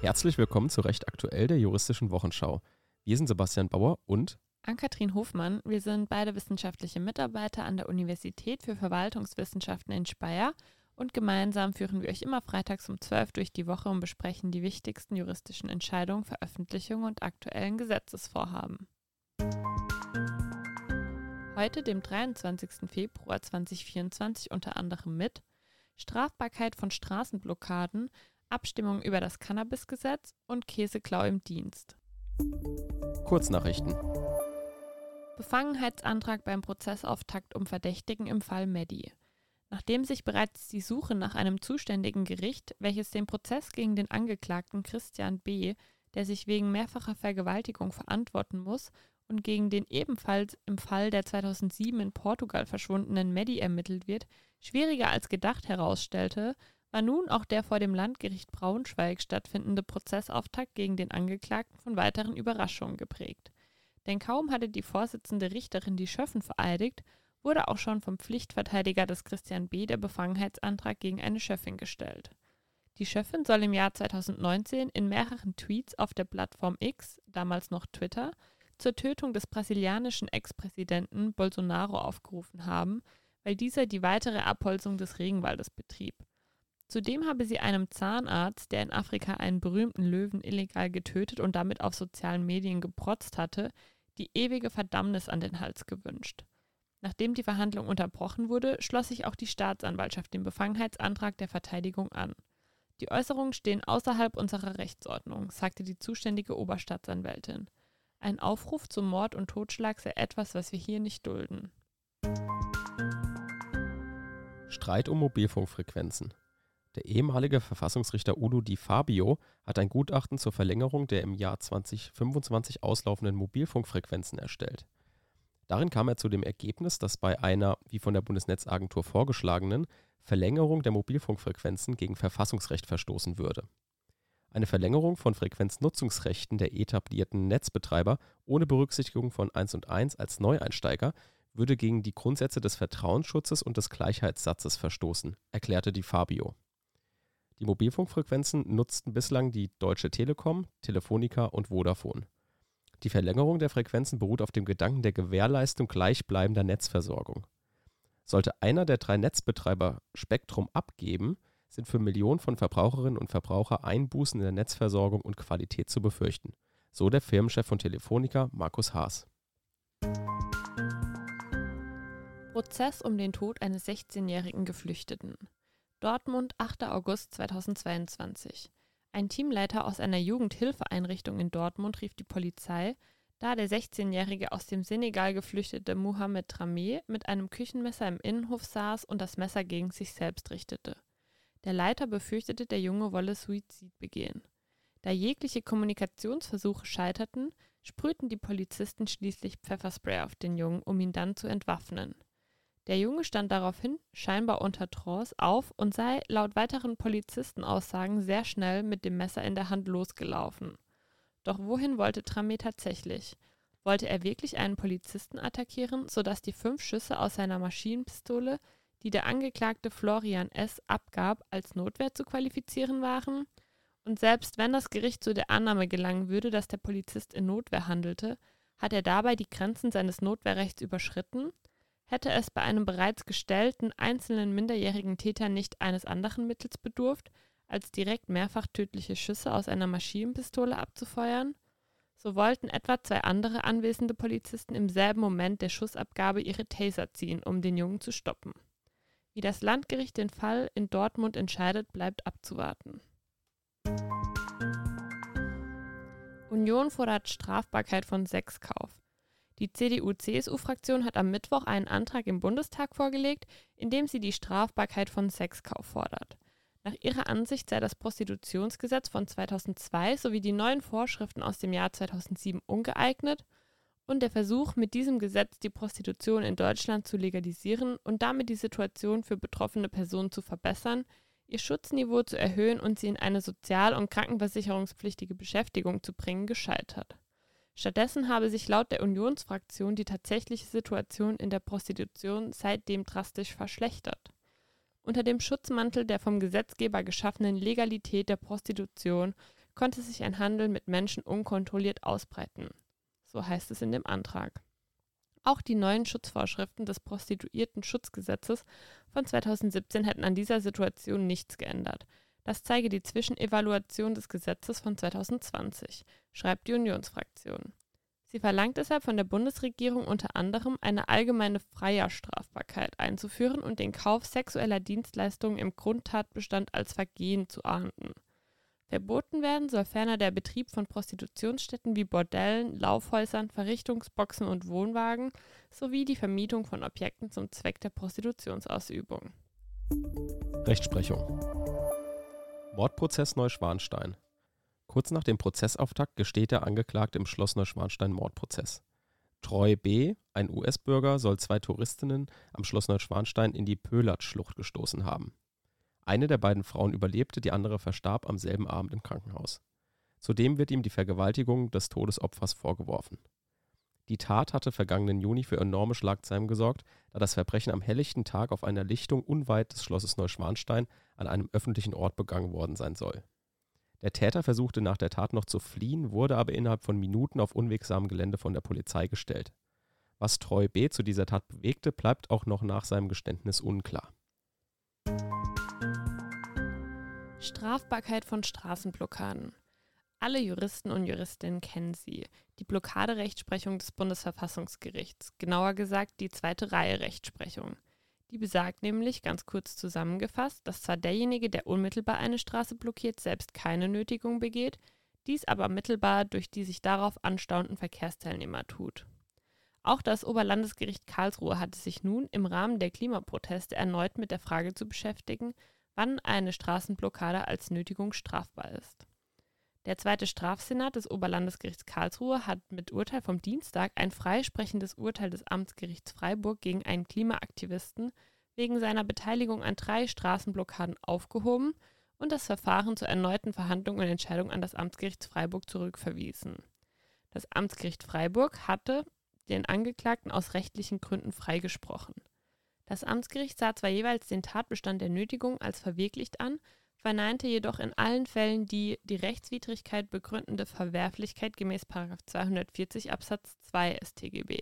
Herzlich willkommen zu Recht aktuell der juristischen Wochenschau. Wir sind Sebastian Bauer und Ann-Kathrin Hofmann. Wir sind beide wissenschaftliche Mitarbeiter an der Universität für Verwaltungswissenschaften in Speyer und gemeinsam führen wir euch immer freitags um 12 durch die Woche und besprechen die wichtigsten juristischen Entscheidungen, Veröffentlichungen und aktuellen Gesetzesvorhaben. Heute, dem 23. Februar 2024, unter anderem mit Strafbarkeit von Straßenblockaden, Abstimmung über das Cannabisgesetz und Käseklau im Dienst. Kurznachrichten. Befangenheitsantrag beim Prozessauftakt um Verdächtigen im Fall Medi. Nachdem sich bereits die Suche nach einem zuständigen Gericht, welches den Prozess gegen den Angeklagten Christian B., der sich wegen mehrfacher Vergewaltigung verantworten muss, und gegen den ebenfalls im Fall der 2007 in Portugal verschwundenen Medi ermittelt wird, schwieriger als gedacht herausstellte, war nun auch der vor dem Landgericht Braunschweig stattfindende Prozessauftakt gegen den Angeklagten von weiteren Überraschungen geprägt. Denn kaum hatte die Vorsitzende Richterin die Schöffen vereidigt, wurde auch schon vom Pflichtverteidiger des Christian B. der Befangenheitsantrag gegen eine Schöffin gestellt. Die Schöffin soll im Jahr 2019 in mehreren Tweets auf der Plattform X, damals noch Twitter, zur Tötung des brasilianischen Ex-Präsidenten Bolsonaro aufgerufen haben, weil dieser die weitere Abholzung des Regenwaldes betrieb. Zudem habe sie einem Zahnarzt, der in Afrika einen berühmten Löwen illegal getötet und damit auf sozialen Medien geprotzt hatte, die ewige Verdammnis an den Hals gewünscht. Nachdem die Verhandlung unterbrochen wurde, schloss sich auch die Staatsanwaltschaft dem Befangenheitsantrag der Verteidigung an. Die Äußerungen stehen außerhalb unserer Rechtsordnung, sagte die zuständige Oberstaatsanwältin. Ein Aufruf zum Mord und Totschlag sei etwas, was wir hier nicht dulden. Streit um Mobilfunkfrequenzen. Der ehemalige Verfassungsrichter Udo Di Fabio hat ein Gutachten zur Verlängerung der im Jahr 2025 auslaufenden Mobilfunkfrequenzen erstellt. Darin kam er zu dem Ergebnis, dass bei einer, wie von der Bundesnetzagentur vorgeschlagenen, Verlängerung der Mobilfunkfrequenzen gegen Verfassungsrecht verstoßen würde. Eine Verlängerung von Frequenznutzungsrechten der etablierten Netzbetreiber ohne Berücksichtigung von 1 und 1 als Neueinsteiger würde gegen die Grundsätze des Vertrauensschutzes und des Gleichheitssatzes verstoßen, erklärte Di Fabio. Die Mobilfunkfrequenzen nutzten bislang die Deutsche Telekom, Telefonica und Vodafone. Die Verlängerung der Frequenzen beruht auf dem Gedanken der Gewährleistung gleichbleibender Netzversorgung. Sollte einer der drei Netzbetreiber Spektrum abgeben, sind für Millionen von Verbraucherinnen und Verbraucher Einbußen in der Netzversorgung und Qualität zu befürchten. So der Firmenchef von Telefonica, Markus Haas. Prozess um den Tod eines 16-jährigen Geflüchteten. Dortmund, 8. August 2022. Ein Teamleiter aus einer Jugendhilfeeinrichtung in Dortmund rief die Polizei, da der 16-jährige aus dem Senegal geflüchtete Mohamed Tramé mit einem Küchenmesser im Innenhof saß und das Messer gegen sich selbst richtete. Der Leiter befürchtete, der Junge wolle Suizid begehen. Da jegliche Kommunikationsversuche scheiterten, sprühten die Polizisten schließlich Pfefferspray auf den Jungen, um ihn dann zu entwaffnen. Der Junge stand daraufhin, scheinbar unter Trance, auf und sei laut weiteren Polizistenaussagen sehr schnell mit dem Messer in der Hand losgelaufen. Doch wohin wollte Tramé tatsächlich? Wollte er wirklich einen Polizisten attackieren, sodass die fünf Schüsse aus seiner Maschinenpistole, die der Angeklagte Florian S. abgab, als Notwehr zu qualifizieren waren? Und selbst wenn das Gericht zu der Annahme gelangen würde, dass der Polizist in Notwehr handelte, hat er dabei die Grenzen seines Notwehrrechts überschritten? Hätte es bei einem bereits gestellten einzelnen minderjährigen Täter nicht eines anderen Mittels bedurft, als direkt mehrfach tödliche Schüsse aus einer Maschinenpistole abzufeuern? So wollten etwa zwei andere anwesende Polizisten im selben Moment der Schussabgabe ihre Taser ziehen, um den Jungen zu stoppen. Wie das Landgericht den Fall in Dortmund entscheidet, bleibt abzuwarten. Union fordert Strafbarkeit von Sexkauf. Die CDU-CSU-Fraktion hat am Mittwoch einen Antrag im Bundestag vorgelegt, in dem sie die Strafbarkeit von Sexkauf fordert. Nach ihrer Ansicht sei das Prostitutionsgesetz von 2002 sowie die neuen Vorschriften aus dem Jahr 2007 ungeeignet und der Versuch, mit diesem Gesetz die Prostitution in Deutschland zu legalisieren und damit die Situation für betroffene Personen zu verbessern, ihr Schutzniveau zu erhöhen und sie in eine sozial- und krankenversicherungspflichtige Beschäftigung zu bringen, gescheitert. Stattdessen habe sich laut der Unionsfraktion die tatsächliche Situation in der Prostitution seitdem drastisch verschlechtert. Unter dem Schutzmantel der vom Gesetzgeber geschaffenen Legalität der Prostitution konnte sich ein Handel mit Menschen unkontrolliert ausbreiten. So heißt es in dem Antrag. Auch die neuen Schutzvorschriften des Prostituierten-Schutzgesetzes von 2017 hätten an dieser Situation nichts geändert. Das zeige die Zwischenevaluation des Gesetzes von 2020, schreibt die Unionsfraktion. Sie verlangt deshalb von der Bundesregierung unter anderem eine allgemeine Freierstrafbarkeit einzuführen und den Kauf sexueller Dienstleistungen im Grundtatbestand als Vergehen zu ahnden. Verboten werden soll ferner der Betrieb von Prostitutionsstätten wie Bordellen, Laufhäusern, Verrichtungsboxen und Wohnwagen sowie die Vermietung von Objekten zum Zweck der Prostitutionsausübung. Rechtsprechung. Mordprozess Neuschwanstein. Kurz nach dem Prozessauftakt gesteht der Angeklagte im Schloss Neuschwanstein Mordprozess. Troy B., ein US-Bürger, soll zwei Touristinnen am Schloss Neuschwanstein in die Pölatsch-Schlucht gestoßen haben. Eine der beiden Frauen überlebte, die andere verstarb am selben Abend im Krankenhaus. Zudem wird ihm die Vergewaltigung des Todesopfers vorgeworfen. Die Tat hatte vergangenen Juni für enorme Schlagzeilen gesorgt, da das Verbrechen am helllichten Tag auf einer Lichtung unweit des Schlosses Neuschwanstein an einem öffentlichen Ort begangen worden sein soll. Der Täter versuchte nach der Tat noch zu fliehen, wurde aber innerhalb von Minuten auf unwegsamem Gelände von der Polizei gestellt. Was Treu B. zu dieser Tat bewegte, bleibt auch noch nach seinem Geständnis unklar. Strafbarkeit von Straßenblockaden. Alle Juristen und Juristinnen kennen sie. Die Blockaderechtsprechung des Bundesverfassungsgerichts, genauer gesagt die zweite Reihe Rechtsprechung. Die besagt nämlich, ganz kurz zusammengefasst, dass zwar derjenige, der unmittelbar eine Straße blockiert, selbst keine Nötigung begeht, dies aber mittelbar durch die sich darauf anstauenden Verkehrsteilnehmer tut. Auch das Oberlandesgericht Karlsruhe hatte sich nun im Rahmen der Klimaproteste erneut mit der Frage zu beschäftigen, wann eine Straßenblockade als Nötigung strafbar ist. Der zweite Strafsenat des Oberlandesgerichts Karlsruhe hat mit Urteil vom Dienstag ein freisprechendes Urteil des Amtsgerichts Freiburg gegen einen Klimaaktivisten wegen seiner Beteiligung an drei Straßenblockaden aufgehoben und das Verfahren zur erneuten Verhandlung und Entscheidung an das Amtsgericht Freiburg zurückverwiesen. Das Amtsgericht Freiburg hatte den Angeklagten aus rechtlichen Gründen freigesprochen. Das Amtsgericht sah zwar jeweils den Tatbestand der Nötigung als verwirklicht an, verneinte jedoch in allen Fällen die die Rechtswidrigkeit begründende Verwerflichkeit gemäß 240 Absatz 2 StGB.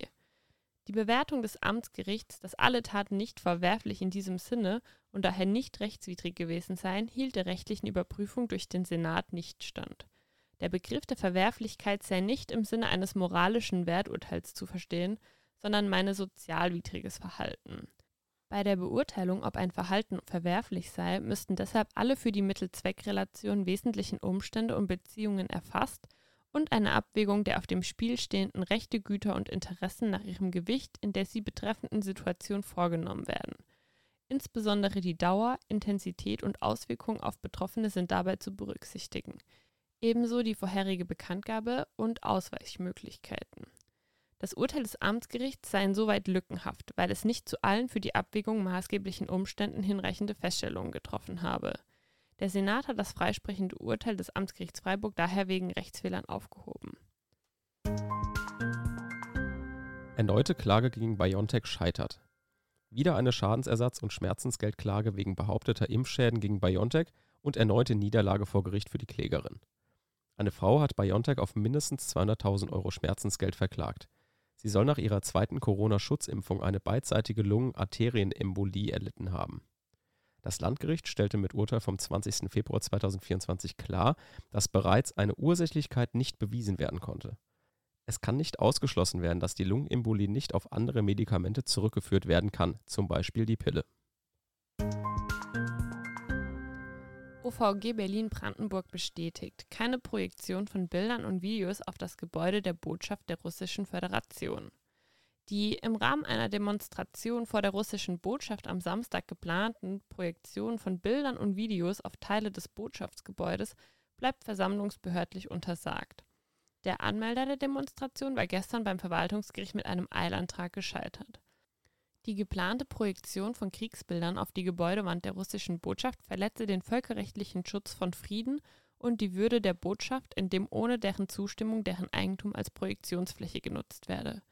Die Bewertung des Amtsgerichts, dass alle Taten nicht verwerflich in diesem Sinne und daher nicht rechtswidrig gewesen seien, hielt der rechtlichen Überprüfung durch den Senat nicht stand. Der Begriff der Verwerflichkeit sei nicht im Sinne eines moralischen Werturteils zu verstehen, sondern meine sozialwidriges Verhalten. Bei der Beurteilung, ob ein Verhalten verwerflich sei, müssten deshalb alle für die Mittel-Zweck-Relation wesentlichen Umstände und Beziehungen erfasst und eine Abwägung der auf dem Spiel stehenden Rechte, Güter und Interessen nach ihrem Gewicht in der sie betreffenden Situation vorgenommen werden. Insbesondere die Dauer, Intensität und Auswirkungen auf Betroffene sind dabei zu berücksichtigen. Ebenso die vorherige Bekanntgabe und Ausweichmöglichkeiten. Das Urteil des Amtsgerichts sei insoweit lückenhaft, weil es nicht zu allen für die Abwägung maßgeblichen Umständen hinreichende Feststellungen getroffen habe. Der Senat hat das freisprechende Urteil des Amtsgerichts Freiburg daher wegen Rechtsfehlern aufgehoben. Erneute Klage gegen BioNTech scheitert. Wieder eine Schadensersatz- und Schmerzensgeldklage wegen behaupteter Impfschäden gegen BioNTech und erneute Niederlage vor Gericht für die Klägerin. Eine Frau hat BioNTech auf mindestens 200.000 Euro Schmerzensgeld verklagt. Sie soll nach ihrer zweiten Corona-Schutzimpfung eine beidseitige Lungenarterienembolie erlitten haben. Das Landgericht stellte mit Urteil vom 20. Februar 2024 klar, dass bereits eine Ursächlichkeit nicht bewiesen werden konnte. Es kann nicht ausgeschlossen werden, dass die Lungenembolie nicht auf andere Medikamente zurückgeführt werden kann, zum Beispiel die Pille. OVG Berlin-Brandenburg bestätigt keine Projektion von Bildern und Videos auf das Gebäude der Botschaft der Russischen Föderation. Die im Rahmen einer Demonstration vor der russischen Botschaft am Samstag geplanten Projektionen von Bildern und Videos auf Teile des Botschaftsgebäudes bleibt versammlungsbehördlich untersagt. Der Anmelder der Demonstration war gestern beim Verwaltungsgericht mit einem Eilantrag gescheitert. Die geplante Projektion von Kriegsbildern auf die Gebäudewand der russischen Botschaft verletze den völkerrechtlichen Schutz von Frieden und die Würde der Botschaft, indem ohne deren Zustimmung deren Eigentum als Projektionsfläche genutzt werde.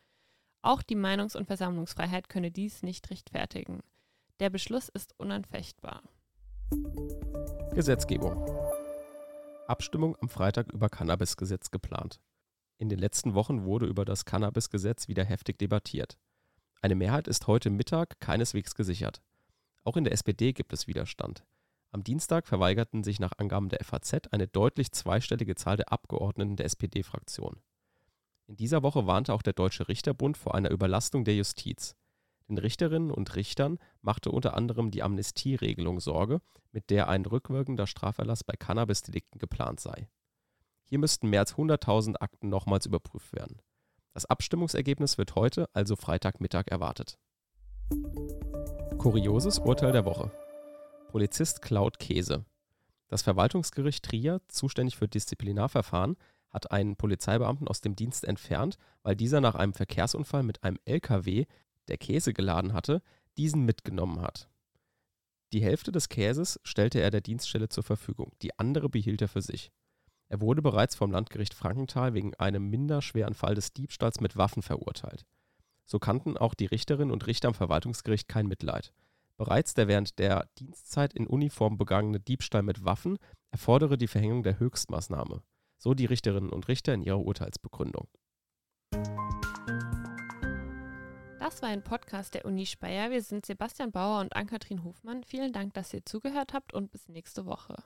Auch die Meinungs- und Versammlungsfreiheit könne dies nicht rechtfertigen. Der Beschluss ist unanfechtbar. Gesetzgebung. Abstimmung am Freitag über Cannabisgesetz geplant. In den letzten Wochen wurde über das Cannabisgesetz wieder heftig debattiert. Eine Mehrheit ist heute Mittag keineswegs gesichert. Auch in der SPD gibt es Widerstand. Am Dienstag verweigerten sich nach Angaben der FAZ eine deutlich zweistellige Zahl der Abgeordneten der SPD-Fraktion. In dieser Woche warnte auch der Deutsche Richterbund vor einer Überlastung der Justiz. Den Richterinnen und Richtern machte unter anderem die Amnestieregelung Sorge, mit der ein rückwirkender Straferlass bei Cannabisdelikten geplant sei. Hier müssten mehr als 100.000 Akten nochmals überprüft werden. Das Abstimmungsergebnis wird heute, also Freitagmittag, erwartet. Kurioses Urteil der Woche. Polizist klaut Käse. Das Verwaltungsgericht Trier, zuständig für Disziplinarverfahren, hat einen Polizeibeamten aus dem Dienst entfernt, weil dieser nach einem Verkehrsunfall mit einem LKW der Käse geladen hatte, diesen mitgenommen hat. Die Hälfte des Käses stellte er der Dienststelle zur Verfügung, die andere behielt er für sich. Er wurde bereits vom Landgericht Frankenthal wegen einem minder schweren Fall des Diebstahls mit Waffen verurteilt. So kannten auch die Richterinnen und Richter am Verwaltungsgericht kein Mitleid. Bereits der während der Dienstzeit in Uniform begangene Diebstahl mit Waffen erfordere die Verhängung der Höchstmaßnahme. So die Richterinnen und Richter in ihrer Urteilsbegründung. Das war ein Podcast der Uni Speyer. Wir sind Sebastian Bauer und Ann-Kathrin Hofmann. Vielen Dank, dass ihr zugehört habt und bis nächste Woche.